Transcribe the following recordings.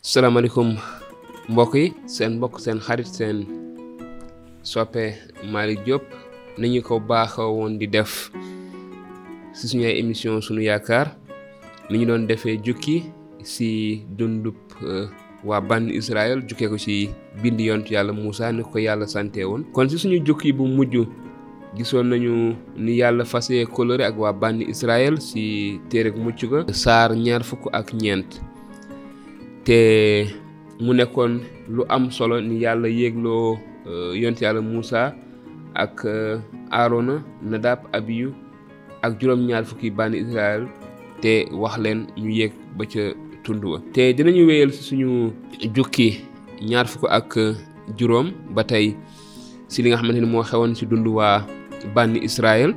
salaamaaleykum mbokk yi seen mbokk seen xarit seen soppe Malick Diop ni ñu ko baaxoo woon di def si suñu ay émission suñu yaakaar ni ñu doon defee jukki si dundub euh, waa ban Israël jukkee ko ci bind yontu yàlla Moussa ni ko yàlla sante woon kon si suñu jukki bu mujj gisoon nañu ni yàlla fasee coloré ak waa bànni Israël si téereg mucc ga saar ñaar fukk ak ñeent te mu nekkoon lu am solo ni yàlla yéegloo euh, yont yàlla Moussa ak euh, Aarona Nadab Abiyu ak juróom-ñaar fukki bànni Israël te wax leen ñu yéeg ba ca tund wa te dinañu wéyal suñu jukki ñaar fukk ak juróom ba tey si li nga xamante ni moo xewoon si dund waa bànni Israël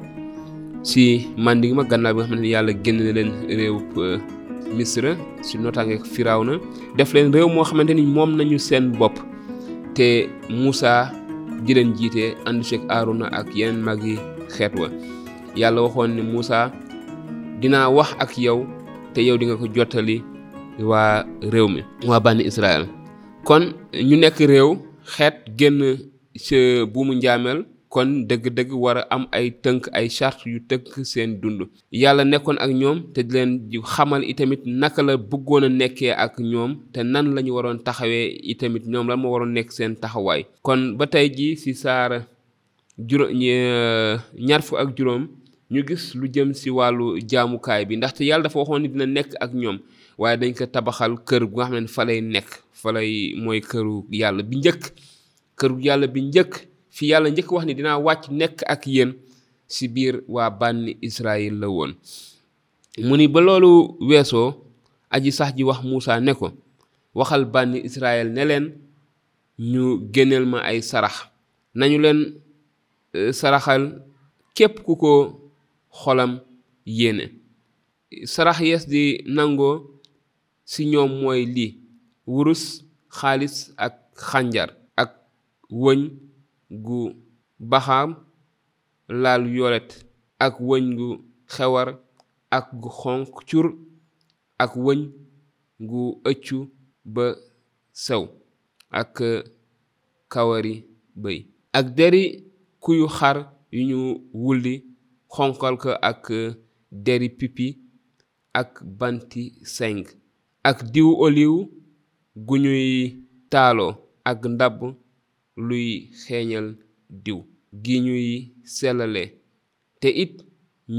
si manding ma gannaaw bi nga xamante ni yàlla génn na leen réew euh, Misra si notaange Firawna def leen réew moo xamante ni moom nañu seen bopp te Moussa di leen jiite ànd ceeg Aaruna ak yeneen mag yi xeet wa yàlla waxoon ne Moussa dinaa wax ak yow te yow di nga ko jottali waa réew mi waa bànni Israël kon ñu nekk réew xeet génn ci buumu njaameel kon dëgg-dëgg war a am ay tënk ay charte yu tënk seen dund yàlla nekkoon ak ñoom te di leen xamal itamit naka la bëggoon a nekkee ak ñoom te nan la ñu waroon taxawee itamit ñoom lan moo waroon nekk seen taxawaay kon ba tey ji si saara juróom ñaar fukk ak juróom ñu gis lu jëm si wàllu jaamukaay bi ndaxte yàlla dafa waxoon ni dina nekk ak ñoom waaye dañ ko tabaxal kër gu nga xam ne fa lay nekk fa lay mooy këru yàlla bi njëkk këru yàlla bi njëkk fi yàlla njëkk wax ni dinaa wàcc nekk ak yéen si biir waa bànni Israël la woon mu ni ba loolu weesoo aji sax ji wax Muusa ne ko waxal bànni Israël ne leen ñu génneel ma ay sarax nañu leen euh, saraxal képp ku ko xolam yéene sarax yees di nangoo ci ñoom mooy lii wurus xaalis ak xànjar ak wëñ gu baxaam laal yolet ak wëñ gu xewar ak gu xonq cur ak wëñ gu ëccu ba sew ak kawari bëy ak deri kuyu xar yu ñu wulli xonqal ko ak deri pipi ak banti seng ak diwu oliw gu ñuy taaloo ak ndab luy xeeñal diw gi ñuy sellale te it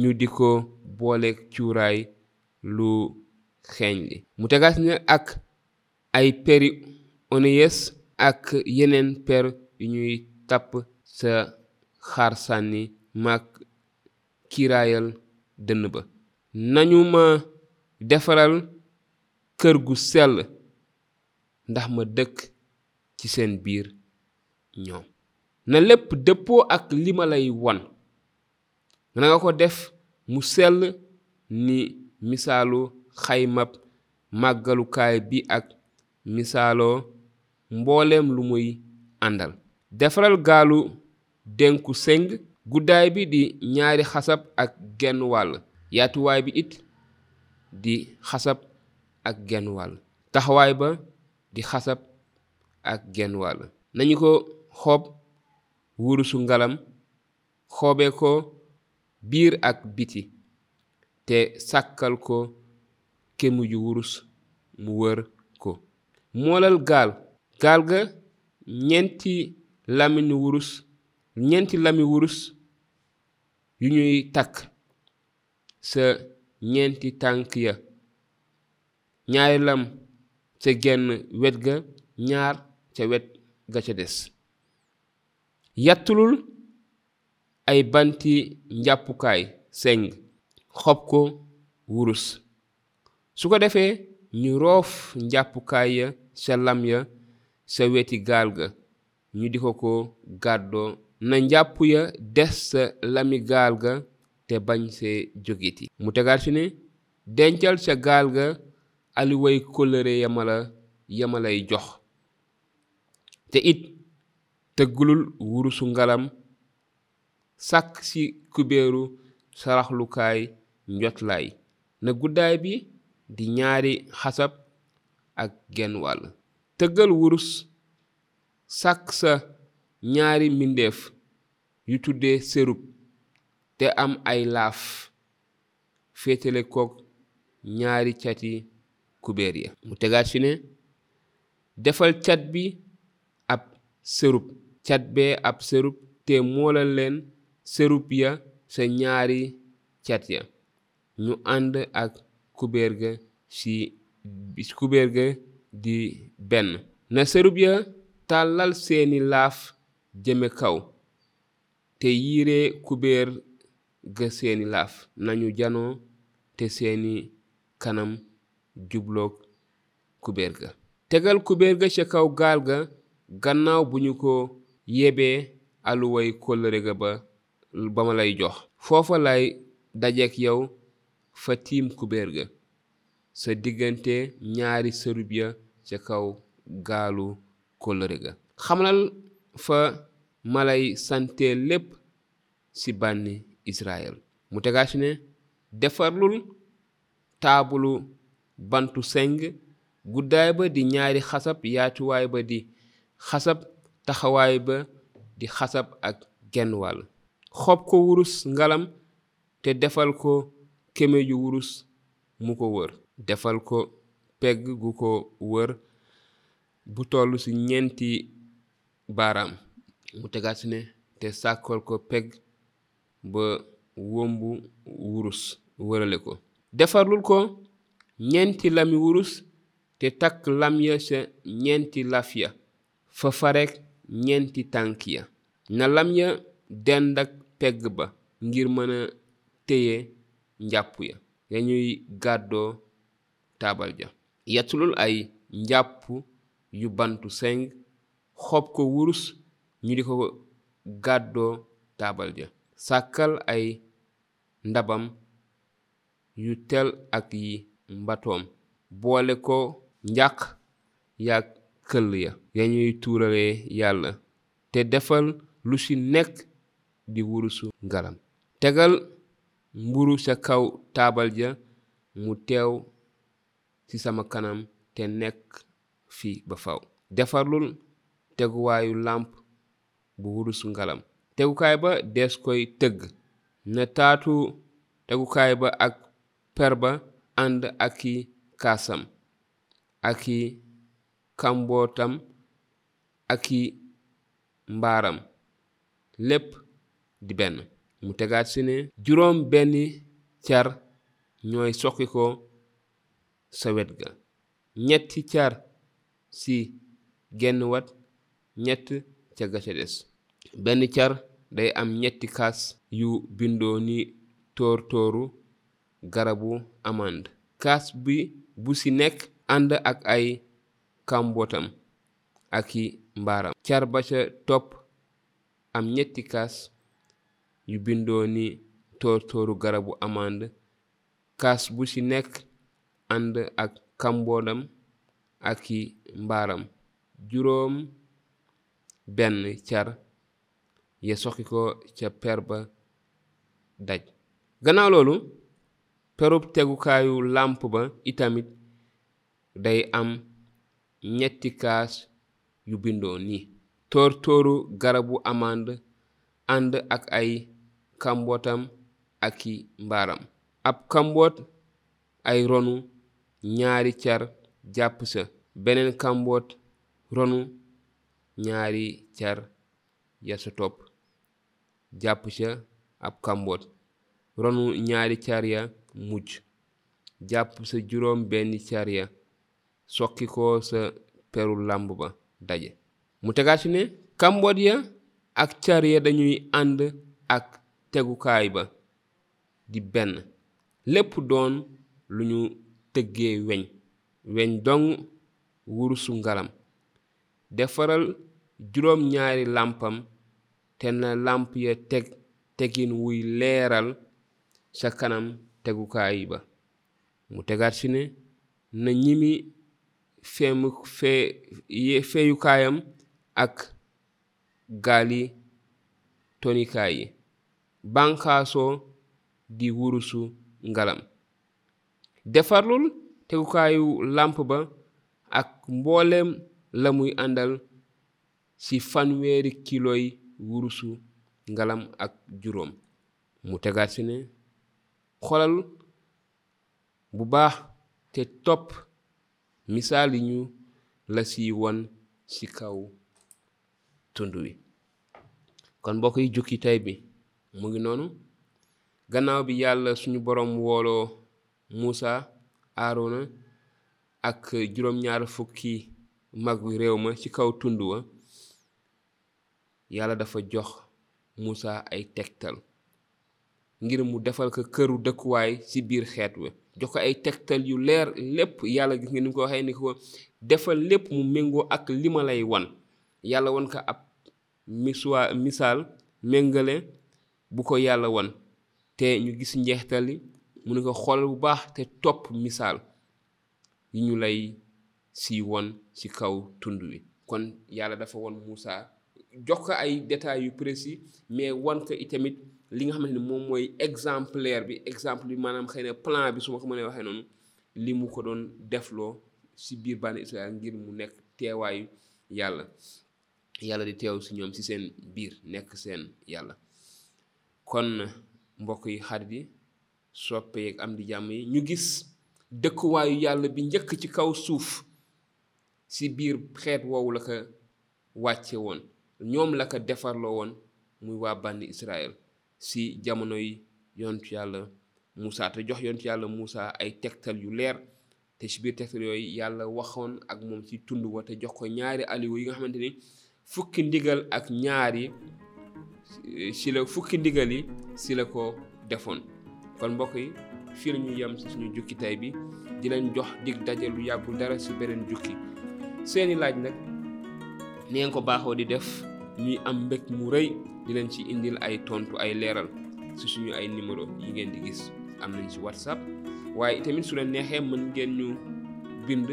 ñu di ko booleeg cuuraay lu xeeñ li mu tegaat ne ak ay peri oniyes ak yeneen per yu ñuy tapp sa xar sànni maag kiiraayal dënn ba nañu ma defaral kër gu sell ndax ma dëkk ci seen biir ñoom na lépp dëppoo ak li ma lay won na nga ko def mu sell ni misaalu xaymab màggalukaay bi ak misaaloo mbooleem lu muy àndal defaral gaalu denku seng guddaay bi di ñaari xasab ak genn wàll yaatuwaay bi it di xasab ak genn wàll taxawaay ba di xasab ak genn wàll nañu ko xoob wurusu ngalam xoobe ko biir ak biti te sàkkal ko kemu ju wurus mu wër ko moolal gaal gaal ga ñeenti laminu wurus ñeenti lami wurus yu ñuy takk sa ñeenti tànk ya ñaari lam ca genn wet ga ñaar ca wet ga ca des yattlul ay banti njàppukaay seng xob ko wurus su ko defee ñu roof njàppukaay ya sa lam ya sa weti gaal ga ñu di ko ko gàddoo na njàpp ya des sa lami gaal ga te bañ see jógiti mu tegaat fi ne dencal sa gaal ga aliway kóllëre yamala yamalay jox te it tëgglul wurusu ngalam sàkk ci kubéeru saraxlukaay njotlaay na guddaay bi di ñaari xasab ak genn wàll tëggal wurus sàkk sa ñaari mbindeef yu tuddee serub te am ay laaf féetale kook ñaari cati kubéer ya mu tegaat fi ne defal cat bi ab sërub cat bee ab sërub te moolal leen sërub ya sa ñaari cat ya ñu ànd ak kubéer ga ci kubéer ga di benn na sërub ya tàllal seeni laaf jëme kaw te yiire kubéer ga seeni laaf nañu janoo te seeni kanam jublook kubéer ga tegal kubéer ga ca kaw gaal ga gannaaw bu ñu ko yebee aluway kóllëre ga ba ba ma lay jox foofa lay dajeek yow fa tiim kubéer ga sa diggante ñaari sërub ya ca kaw gaalu kóllëre ga xamalal fa malay sante lépp ci bànni Israël mu tegaa ci ne defarlul taabulu bantu seng guddaay ba di ñaari xasab yaatuwaay ba di xasab taxawaay ba di xasab ak genn wàll xob ko wurus ngalam te defal ko kéméju wurus mu ko wër defal ko pegg gu ko wër bu toll ci ñeenti baaraam mu tegaat ci ne te sàkkal ko pegg ba wombu wurus wërale ko defarlul ko ñeenti lami wurus te takk lam ya ca ñeenti laf ya fa farek ñeenti tànk ya na lam ya dend ak pegg ba ngir mën a téye njàpp ya ya ñuy gàddoo taabal ja yatulul ay njàpp yu bantu seng xob ko wurus ñu di ko gàddoo taabal ja sàkkal ay ndabam yu tel ak yi mbatoom boole ko njaq yaak këll ya ya ñuy tuurale Yàlla te defal lu ci nekk di wurusu ngalam tegal mburu ca kaw taabal ja mu teew ci sama kanam te nekk fi ba faw defarlul teguwaayu làmp bu wurus ngalam tegukaay ba dees koy tëgg na taatu tegukaay ba ak per ba ànd ak i kaasam ak i kàmbootam ak i mbaaram lépp di benn mu tegaat si ne juróom benni car ñooy soqi ko sa wet ga ñetti car si genn wat ñett ca ga ca des benn car day am ñetti kaas yu bindoo ni tóor tóoru garabu amande kaas bi bu ci nekk ànd ak ay kàmbootam ak i mbaaram car ba ca topp am ñetti kaas yu bindoo ni tóor tóoru garabu amande kaas bu ci nekk ànd ak kàmbootam ak i mbaaram juróom benn car ya soqi ko ca per ba daj gannaaw loolu perub tegukaayu làmp ba itamit day am ñetti kaas yu bindoo ni tóor tóoru garabu amand ànd ak ay kambootam ak i mbaaram ab kamboot ay ronu ñaari car jàpp sa beneen kàmboot ronu ñaari car ya sa topp jàpp sa ab kàmboot ronu ñaari car ya mujj jàpp sa juróom benn car ya soqi ko sa peru làmb ba daje mu tegaat ci ne kàmboot ya ak car ya dañuy ànd ak tegukaay ba di benn lépp doon lu ñu tëggee weñ weñ dong wurusu ngalam defaral juróom ñaari làmpam te na làmp ya teg tegin wuy leeral sa kanam tegukaay ba mu tegaat si ne na ñimi feemu fee feyukaayam ak gaali tonikaay yi bànqaasoo di wurusu ngalam defarlul tegukaayu làmp ba ak mbooleem la muy àndal ci fanweeri kiloy wurusu ngalam ak juróom mu tegaat ci ne xolal bu baax te topp Misaal yi ñu la siy won ci kaw tund wi kon mbokk yi jukki tey bi mu ngi noonu gannaaw bi yàlla suñu boroom wooloo Muusa Aarona ak juróom-ñaar fukki mag wi réew ma ci kaw tund wa yàlla dafa jox Muusa ay tegtal ngir mu defal ko këru dëkkuwaay ci biir xeet wi jox ko ay tegtal yu leer lépp yàlla gis nga ni mu ko waxee ni ko defal lépp mu méngoo ak li ma lay wan yàlla wan ko ab miswa misaal méngale bu ko yàlla wan te ñu gis njeextali mu ne ko xoolal bu baax te topp misaal yu ñu lay si won ci kaw tund wi kon yàlla dafa won Moussa jox ko ay détails yu précis mais won ko itamit li nga xamante ni moom mooy exemplaire bi exemple bi maanaam xëy na plan bi su ma ko mënee waxee noonu li mu ko doon defloo si biir bànni Israël ngir mu nekk teewaayu yàlla yàlla di teew si ñoom si seen biir nekk seen yàlla kon mbokk yi xarit yi soppe yeeg am di jàmm yi ñu gis dëkkuwaayu yàlla bi njëkk ci kaw suuf si biir xeet woowu la ko wàcce woon ñoom la ko defarloo woon muy waa bànni Israël si jamono yi yontu yàlla Moussa te jox yontu yàlla Moussa ay tegtal yu leer Te ci biir tegtal yooyu Yàlla waxoon ak moom ci tund wa te jox ko ñaari aliwa yi nga xamante ni fukki ndigal ak ñaar yi ci la fukki ndigal yi ci la ko defoon kon mbokk yi fii la ñu yem ci suñu jukki tay bi di leen jox dig daje lu yàggul dara ci beneen jukki seeni laaj nag ni ngeen ko baaxoo di def ñuy am mbég mu rëy di leen ci indil ay tontu ay leeral ci suñu ay numéro yi ngeen di gis am nañ si whatsapp waaye itamit su leen neexee mën ngeen ñu bind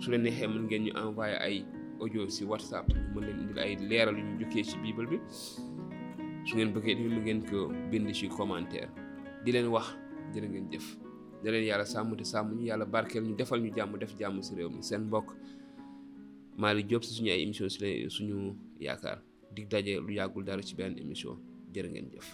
su leen neexee mën ngeen ñu envoyé ay audio si whatsapp mën leen indil ay leeral yu ñu jukkee si bible bi su ngeen bëggee tamit mën ngeen ko bind si commentaire di leen wax jërë ngeen jëf da leen yàlla sàmm te sàmm ñu yàlla barkeel ñu defal ñu jàmm def jàmm si réew mi seen mbokk Malick Diop si suñu ay émission si suñu yaakaar dig daje lu yàggul dara ci benn émission jërë ngeen jëf